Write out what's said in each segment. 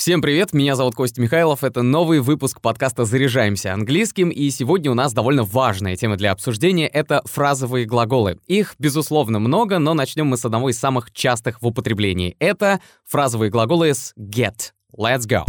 Всем привет, меня зовут Костя Михайлов, это новый выпуск подкаста «Заряжаемся английским», и сегодня у нас довольно важная тема для обсуждения — это фразовые глаголы. Их, безусловно, много, но начнем мы с одного из самых частых в употреблении. Это фразовые глаголы с get. Let's go!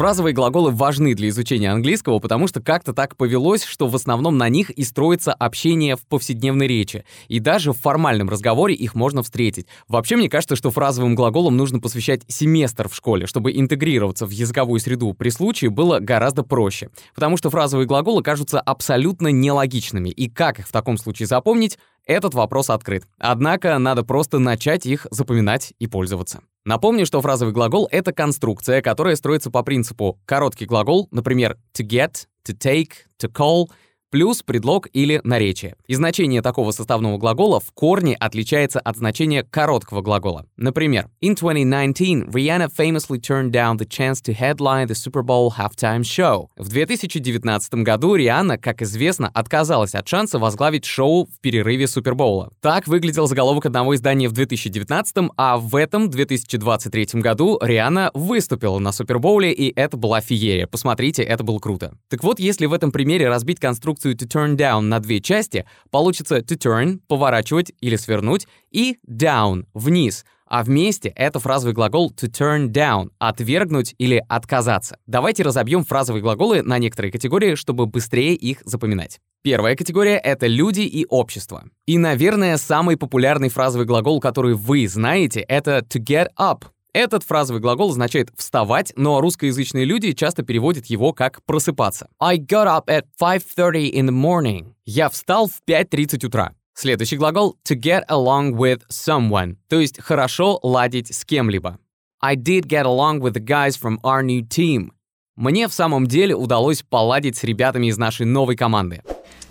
Фразовые глаголы важны для изучения английского, потому что как-то так повелось, что в основном на них и строится общение в повседневной речи. И даже в формальном разговоре их можно встретить. Вообще, мне кажется, что фразовым глаголам нужно посвящать семестр в школе, чтобы интегрироваться в языковую среду при случае было гораздо проще. Потому что фразовые глаголы кажутся абсолютно нелогичными. И как их в таком случае запомнить, этот вопрос открыт. Однако надо просто начать их запоминать и пользоваться. Напомню, что фразовый глагол — это конструкция, которая строится по принципу короткий глагол, например, to get, to take, to call — плюс предлог или наречие. И значение такого составного глагола в корне отличается от значения короткого глагола. Например, In 2019, Rihanna famously turned down the chance to headline the Super Bowl halftime show. В 2019 году Рианна, как известно, отказалась от шанса возглавить шоу в перерыве Супербоула. Так выглядел заголовок одного издания в 2019, а в этом 2023 году Рианна выступила на Супербоуле, и это была феерия. Посмотрите, это было круто. Так вот, если в этом примере разбить конструкцию конструкцию to turn down на две части, получится to turn — поворачивать или свернуть, и down — вниз — а вместе это фразовый глагол to turn down — отвергнуть или отказаться. Давайте разобьем фразовые глаголы на некоторые категории, чтобы быстрее их запоминать. Первая категория — это люди и общество. И, наверное, самый популярный фразовый глагол, который вы знаете, это to get up этот фразовый глагол означает «вставать», но русскоязычные люди часто переводят его как «просыпаться». I got up at 5.30 in the morning. Я встал в 5.30 утра. Следующий глагол to get along with someone, то есть хорошо ладить с кем-либо. I did get along with the guys from our new team. Мне в самом деле удалось поладить с ребятами из нашей новой команды.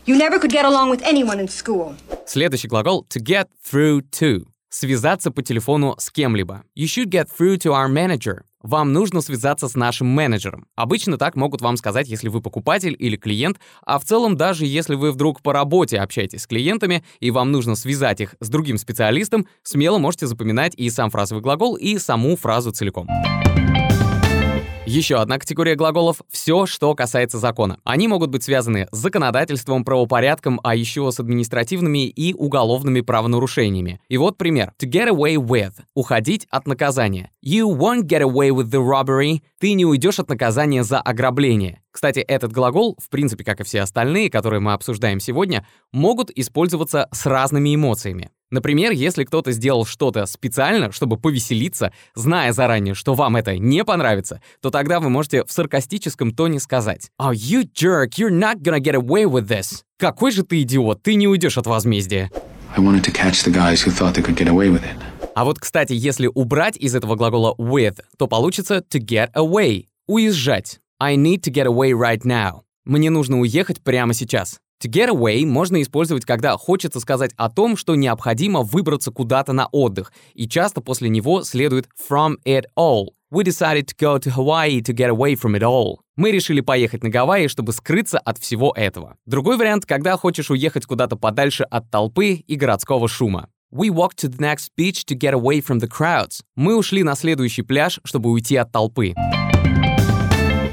You never could get along with anyone in school. Следующий глагол to get through to связаться по телефону с кем-либо. You should get through to our manager. Вам нужно связаться с нашим менеджером. Обычно так могут вам сказать, если вы покупатель или клиент, а в целом даже если вы вдруг по работе общаетесь с клиентами и вам нужно связать их с другим специалистом, смело можете запоминать и сам фразовый глагол, и саму фразу целиком. Еще одна категория глаголов — все, что касается закона. Они могут быть связаны с законодательством, правопорядком, а еще с административными и уголовными правонарушениями. И вот пример. To get away with — уходить от наказания. You won't get away with the robbery. Ты не уйдешь от наказания за ограбление. Кстати, этот глагол, в принципе, как и все остальные, которые мы обсуждаем сегодня, могут использоваться с разными эмоциями. Например, если кто-то сделал что-то специально, чтобы повеселиться, зная заранее, что вам это не понравится, то тогда вы можете в саркастическом тоне сказать «Oh, you jerk, you're not gonna get away with this». Какой же ты идиот, ты не уйдешь от возмездия. I wanted to catch the guys who thought they could get away with it. А вот, кстати, если убрать из этого глагола with, то получится to get away — уезжать. I need to get away right now. Мне нужно уехать прямо сейчас. To get away можно использовать, когда хочется сказать о том, что необходимо выбраться куда-то на отдых, и часто после него следует from it all. We decided to go to Hawaii to get away from it all. Мы решили поехать на Гавайи, чтобы скрыться от всего этого. Другой вариант, когда хочешь уехать куда-то подальше от толпы и городского шума. We walked to the next beach to get away from the crowds. Мы ушли на следующий пляж, чтобы уйти от толпы.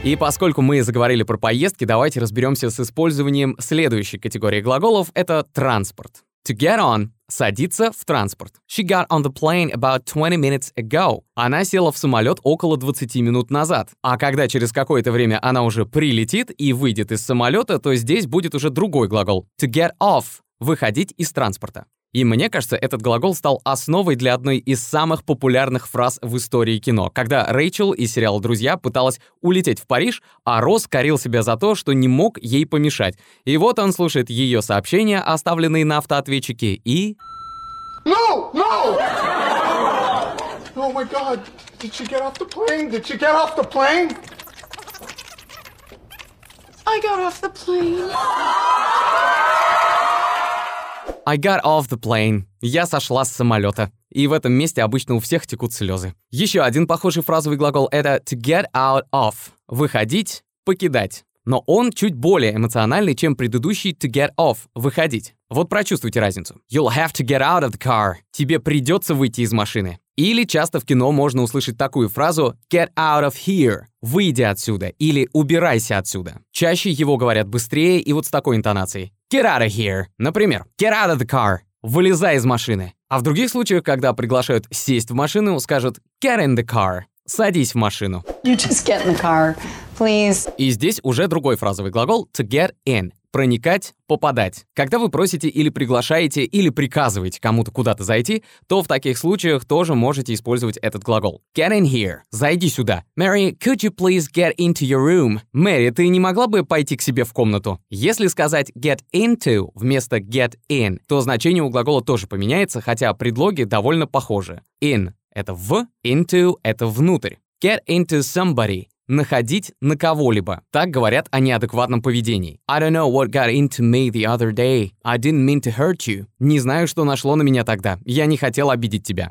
И поскольку мы заговорили про поездки, давайте разберемся с использованием следующей категории глаголов — это транспорт. To get on — садиться в транспорт. She got on the plane about 20 minutes ago. Она села в самолет около 20 минут назад. А когда через какое-то время она уже прилетит и выйдет из самолета, то здесь будет уже другой глагол. To get off — выходить из транспорта. И мне кажется, этот глагол стал основой для одной из самых популярных фраз в истории кино, когда Рэйчел из сериала «Друзья» пыталась улететь в Париж, а Росс корил себя за то, что не мог ей помешать. И вот он слушает ее сообщения, оставленные на автоответчике, и... No! No! Oh my god! Did she get off the plane? Did she get off the plane? I got off the plane. I got off the plane. Я сошла с самолета. И в этом месте обычно у всех текут слезы. Еще один похожий фразовый глагол — это to get out of. Выходить, покидать. но он чуть более эмоциональный, чем предыдущий to get off — выходить. Вот прочувствуйте разницу. You'll have to get out of the car. Тебе придется выйти из машины. Или часто в кино можно услышать такую фразу get out of here. Выйди отсюда или убирайся отсюда. Чаще его говорят быстрее и вот с такой интонацией. Get out of here. Например, get out of the car. Вылезай из машины. А в других случаях, когда приглашают сесть в машину, скажут get in the car. Садись в машину. You just get in the car, please. И здесь уже другой фразовый глагол to get in. Проникать, попадать. Когда вы просите или приглашаете, или приказываете кому-то куда-то зайти, то в таких случаях тоже можете использовать этот глагол. Get in here. Зайди сюда. Mary, could you please get into your room? Мэри, ты не могла бы пойти к себе в комнату? Если сказать get into вместо get in, то значение у глагола тоже поменяется, хотя предлоги довольно похожи. In — это в, into — это внутрь. Get into somebody находить на кого-либо. Так говорят о неадекватном поведении. I don't know what got into me the other day. I didn't mean to hurt you. Не знаю, что нашло на меня тогда. Я не хотел обидеть тебя.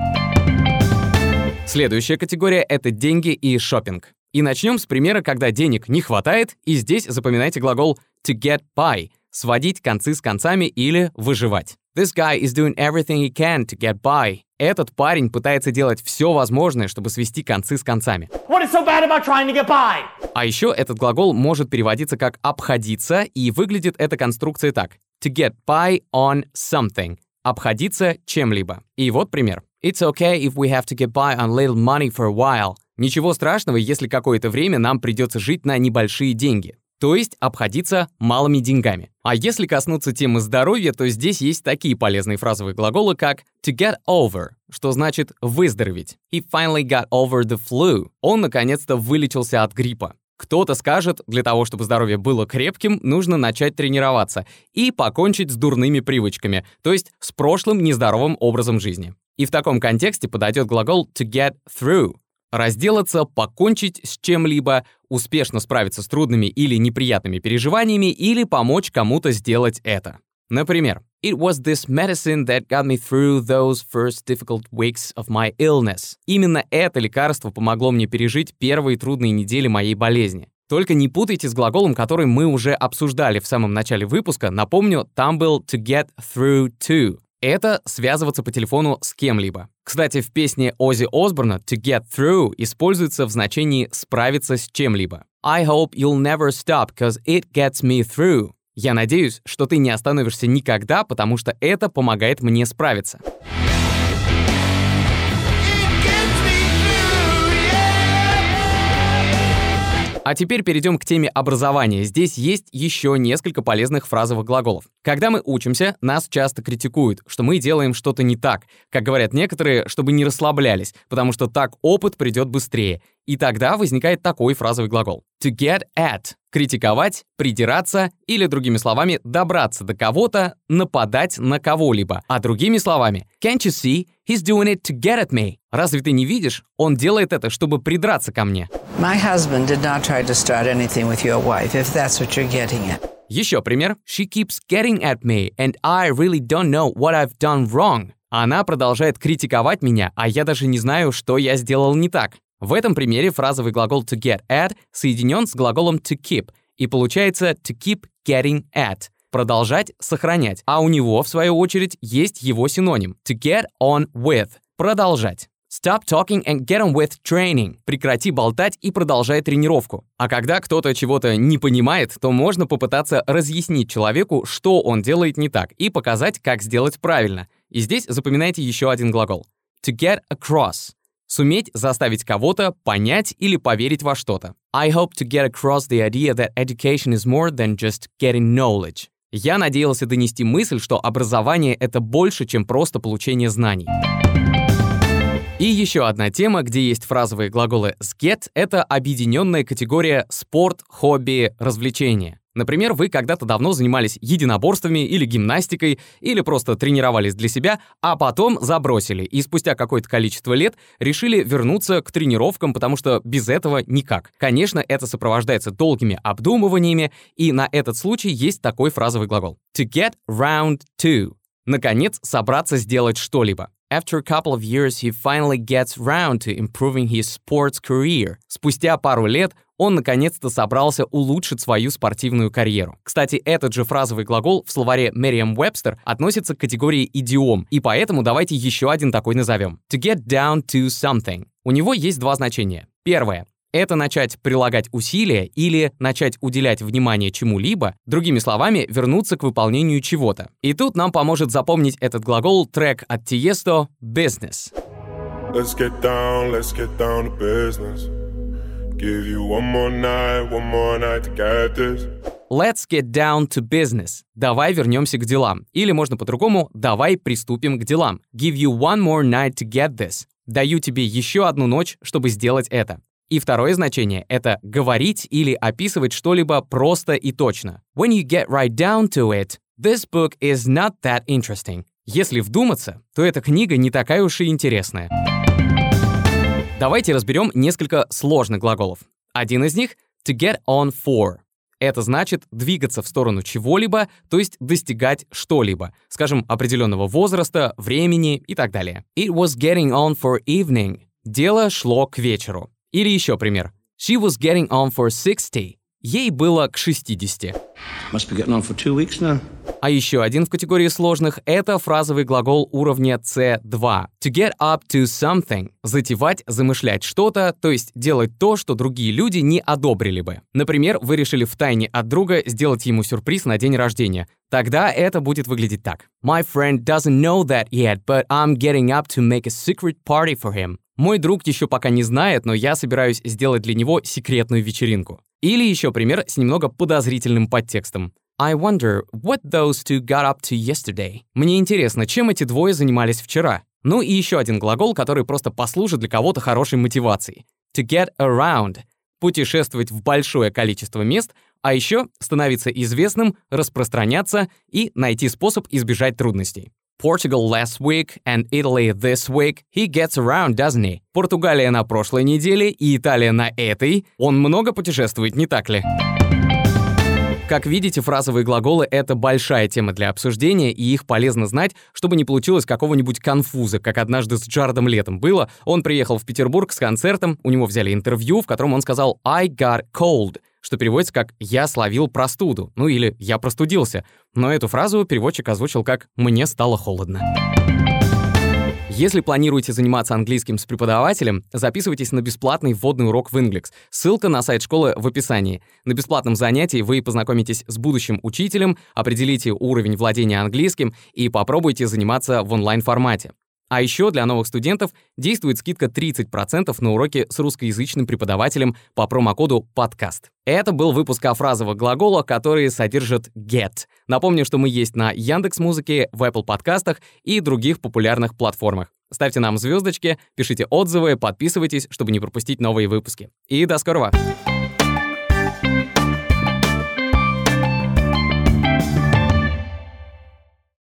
Следующая категория — это деньги и шопинг. И начнем с примера, когда денег не хватает, и здесь запоминайте глагол to get by — сводить концы с концами или выживать. This guy is doing everything he can to get by. Этот парень пытается делать все возможное, чтобы свести концы с концами. So? А еще этот глагол может переводиться как «обходиться», и выглядит эта конструкция так. To get by on something. Обходиться чем-либо. И вот пример. It's okay if we have to get by on little money for a while. Ничего страшного, если какое-то время нам придется жить на небольшие деньги то есть обходиться малыми деньгами. А если коснуться темы здоровья, то здесь есть такие полезные фразовые глаголы, как to get over, что значит выздороветь. He finally got over the flu. Он наконец-то вылечился от гриппа. Кто-то скажет, для того, чтобы здоровье было крепким, нужно начать тренироваться и покончить с дурными привычками, то есть с прошлым нездоровым образом жизни. И в таком контексте подойдет глагол to get through, разделаться, покончить с чем-либо, успешно справиться с трудными или неприятными переживаниями или помочь кому-то сделать это. Например, It was this medicine that got me through those first difficult weeks of my illness. Именно это лекарство помогло мне пережить первые трудные недели моей болезни. Только не путайте с глаголом, который мы уже обсуждали в самом начале выпуска. Напомню, там был to get through to это связываться по телефону с кем-либо. Кстати, в песне Оззи Осборна «To get through» используется в значении «справиться с чем-либо». I hope you'll never stop, cause it gets me through. Я надеюсь, что ты не остановишься никогда, потому что это помогает мне справиться. А теперь перейдем к теме образования. Здесь есть еще несколько полезных фразовых глаголов. Когда мы учимся, нас часто критикуют, что мы делаем что-то не так. Как говорят некоторые, чтобы не расслаблялись, потому что так опыт придет быстрее. И тогда возникает такой фразовый глагол. To get at — критиковать, придираться или, другими словами, добраться до кого-то, нападать на кого-либо. А другими словами, can't you see, he's doing it to get at me. Разве ты не видишь? Он делает это, чтобы придраться ко мне. My husband did not try to start anything with your wife, if that's what you're getting at. Еще пример. She keeps getting at me, and I really don't know what I've done wrong. Она продолжает критиковать меня, а я даже не знаю, что я сделал не так. В этом примере фразовый глагол to get at соединен с глаголом to keep, и получается to keep getting at — продолжать, сохранять, а у него, в свою очередь, есть его синоним to get on with — продолжать. Stop talking and get on with training. Прекрати болтать и продолжай тренировку. А когда кто-то чего-то не понимает, то можно попытаться разъяснить человеку, что он делает не так, и показать, как сделать правильно. И здесь запоминайте еще один глагол. To get across. Суметь заставить кого-то понять или поверить во что-то. I hope to get across the idea that education is more than just getting knowledge. Я надеялся донести мысль, что образование — это больше, чем просто получение знаний. И еще одна тема, где есть фразовые глаголы с get, это объединенная категория спорт, хобби, развлечения. Например, вы когда-то давно занимались единоборствами или гимнастикой, или просто тренировались для себя, а потом забросили, и спустя какое-то количество лет решили вернуться к тренировкам, потому что без этого никак. Конечно, это сопровождается долгими обдумываниями, и на этот случай есть такой фразовый глагол. To get round to. Наконец, собраться сделать что-либо. After a couple of years, he finally gets round to improving his sports career. Спустя пару лет он наконец-то собрался улучшить свою спортивную карьеру. Кстати, этот же фразовый глагол в словаре Merriam-Webster относится к категории идиом, и поэтому давайте еще один такой назовем. To get down to something. У него есть два значения. Первое это начать прилагать усилия или начать уделять внимание чему-либо, другими словами, вернуться к выполнению чего-то. И тут нам поможет запомнить этот глагол трек от Tiesto «Business». Let's get down, let's get down to business. Give you one more night, one more night to get this. Let's get down to business. Давай вернемся к делам. Или можно по-другому, давай приступим к делам. Give you one more night to get this. Даю тебе еще одну ночь, чтобы сделать это. И второе значение — это говорить или описывать что-либо просто и точно. When you get right down to it, this book is not that interesting. Если вдуматься, то эта книга не такая уж и интересная. Давайте разберем несколько сложных глаголов. Один из них — to get on for. Это значит двигаться в сторону чего-либо, то есть достигать что-либо, скажем, определенного возраста, времени и так далее. It was getting on for evening. Дело шло к вечеру. Или еще пример. She was getting on for 60. Ей было к 60. Must be getting on for two weeks now. А еще один в категории сложных — это фразовый глагол уровня C2. To get up to something — затевать, замышлять что-то, то есть делать то, что другие люди не одобрили бы. Например, вы решили втайне от друга сделать ему сюрприз на день рождения. Тогда это будет выглядеть так. My friend doesn't know that yet, but I'm getting up to make a secret party for him. Мой друг еще пока не знает, но я собираюсь сделать для него секретную вечеринку. Или еще пример с немного подозрительным подтекстом. I wonder what those two got up to yesterday. Мне интересно, чем эти двое занимались вчера. Ну и еще один глагол, который просто послужит для кого-то хорошей мотивацией. To get around. Путешествовать в большое количество мест, а еще становиться известным, распространяться и найти способ избежать трудностей. Portugal last week and Italy this week. He gets around, doesn't he? Португалия на прошлой неделе и Италия на этой. Он много путешествует, не так ли? Как видите, фразовые глаголы — это большая тема для обсуждения, и их полезно знать, чтобы не получилось какого-нибудь конфуза, как однажды с Джардом Летом было. Он приехал в Петербург с концертом, у него взяли интервью, в котором он сказал «I got cold», что переводится как «я словил простуду», ну или «я простудился». Но эту фразу переводчик озвучил как «мне стало холодно». Если планируете заниматься английским с преподавателем, записывайтесь на бесплатный вводный урок в Inglix. Ссылка на сайт школы в описании. На бесплатном занятии вы познакомитесь с будущим учителем, определите уровень владения английским и попробуйте заниматься в онлайн-формате. А еще для новых студентов действует скидка 30% на уроки с русскоязычным преподавателем по промокоду «Подкаст». Это был выпуск о фразовых глаголах, которые содержат get. Напомню, что мы есть на Яндекс Музыке, в Apple подкастах и других популярных платформах. Ставьте нам звездочки, пишите отзывы, подписывайтесь, чтобы не пропустить новые выпуски. И до скорого!